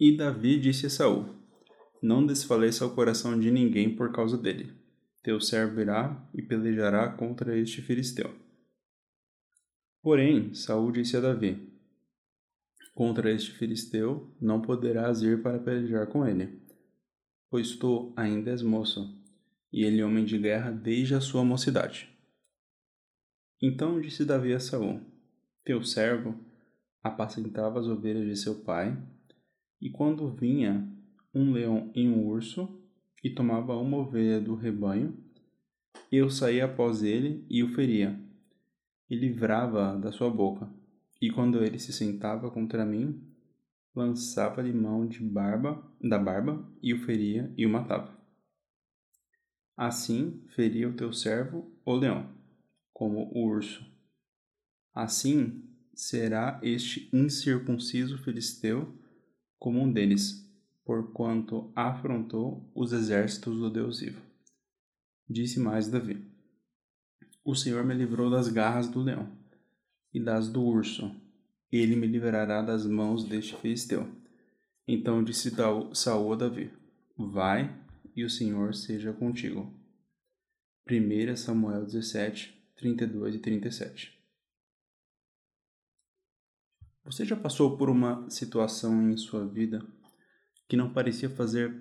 E Davi disse a Saul: Não desfaleça o coração de ninguém por causa dele. Teu servo irá e pelejará contra este filisteu. Porém, Saul disse a Davi: Contra este filisteu não poderás ir para pelejar com ele, pois tu ainda és moço, e ele é homem de guerra desde a sua mocidade. Então disse Davi a Saul: Teu servo apacentava as ovelhas de seu pai, e quando vinha um leão e um urso e tomava uma ovelha do rebanho, eu saía após ele e o feria, e livrava da sua boca. E quando ele se sentava contra mim, lançava-lhe mão de barba, da barba e o feria e o matava. Assim feria o teu servo o leão, como o urso. Assim será este incircunciso filisteu como um deles, porquanto afrontou os exércitos do Deus vivo. Disse mais Davi: O Senhor me livrou das garras do leão e das do urso. Ele me livrará das mãos deste filisteu. Então disse Saul a Davi: Vai e o Senhor seja contigo. 1 Samuel 17, 32 e 37 Você já passou por uma situação em sua vida que não parecia fazer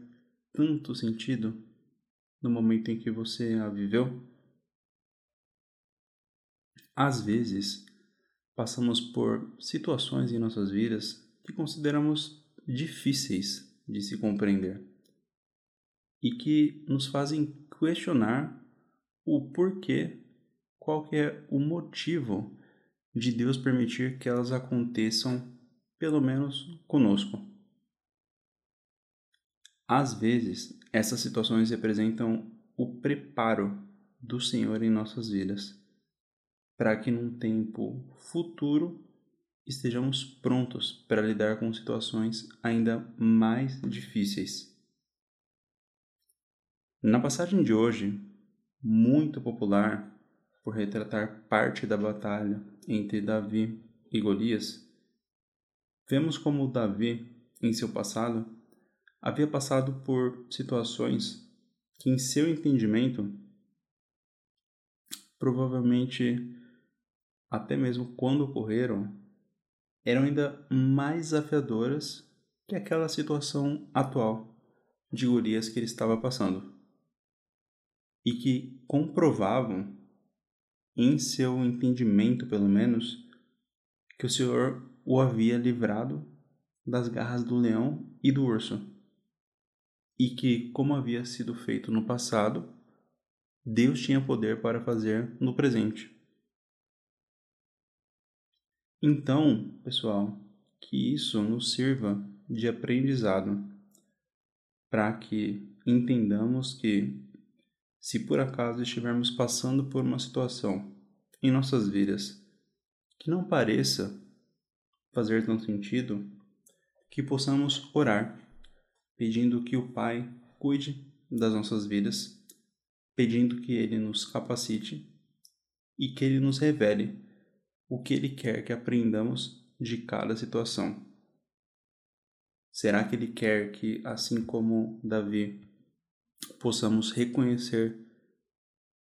tanto sentido no momento em que você a viveu? Às vezes, passamos por situações em nossas vidas que consideramos difíceis de se compreender e que nos fazem questionar o porquê, qual é o motivo de Deus permitir que elas aconteçam, pelo menos conosco. Às vezes, essas situações representam o preparo do Senhor em nossas vidas para que num tempo futuro estejamos prontos para lidar com situações ainda mais difíceis. Na passagem de hoje, muito popular por retratar parte da batalha entre Davi e Golias, vemos como Davi, em seu passado, havia passado por situações que, em seu entendimento, provavelmente até mesmo quando ocorreram, eram ainda mais desafiadoras que aquela situação atual de Golias que ele estava passando. E que comprovavam, em seu entendimento pelo menos, que o Senhor o havia livrado das garras do leão e do urso. E que, como havia sido feito no passado, Deus tinha poder para fazer no presente. Então, pessoal, que isso nos sirva de aprendizado para que entendamos que, se por acaso estivermos passando por uma situação em nossas vidas que não pareça fazer tanto sentido, que possamos orar, pedindo que o Pai cuide das nossas vidas, pedindo que Ele nos capacite e que Ele nos revele o que Ele quer que aprendamos de cada situação. Será que Ele quer que, assim como Davi, possamos reconhecer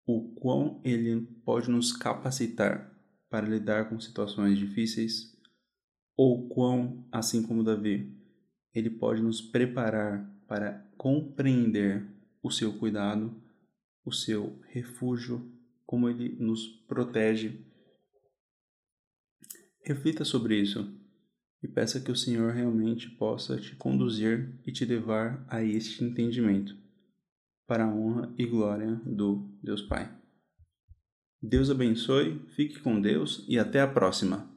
o quão Ele pode nos capacitar para lidar com situações difíceis? Ou quão, assim como Davi, Ele pode nos preparar para compreender o seu cuidado, o seu refúgio, como Ele nos protege Reflita sobre isso e peça que o Senhor realmente possa te conduzir e te levar a este entendimento, para a honra e glória do Deus Pai. Deus abençoe, fique com Deus e até a próxima!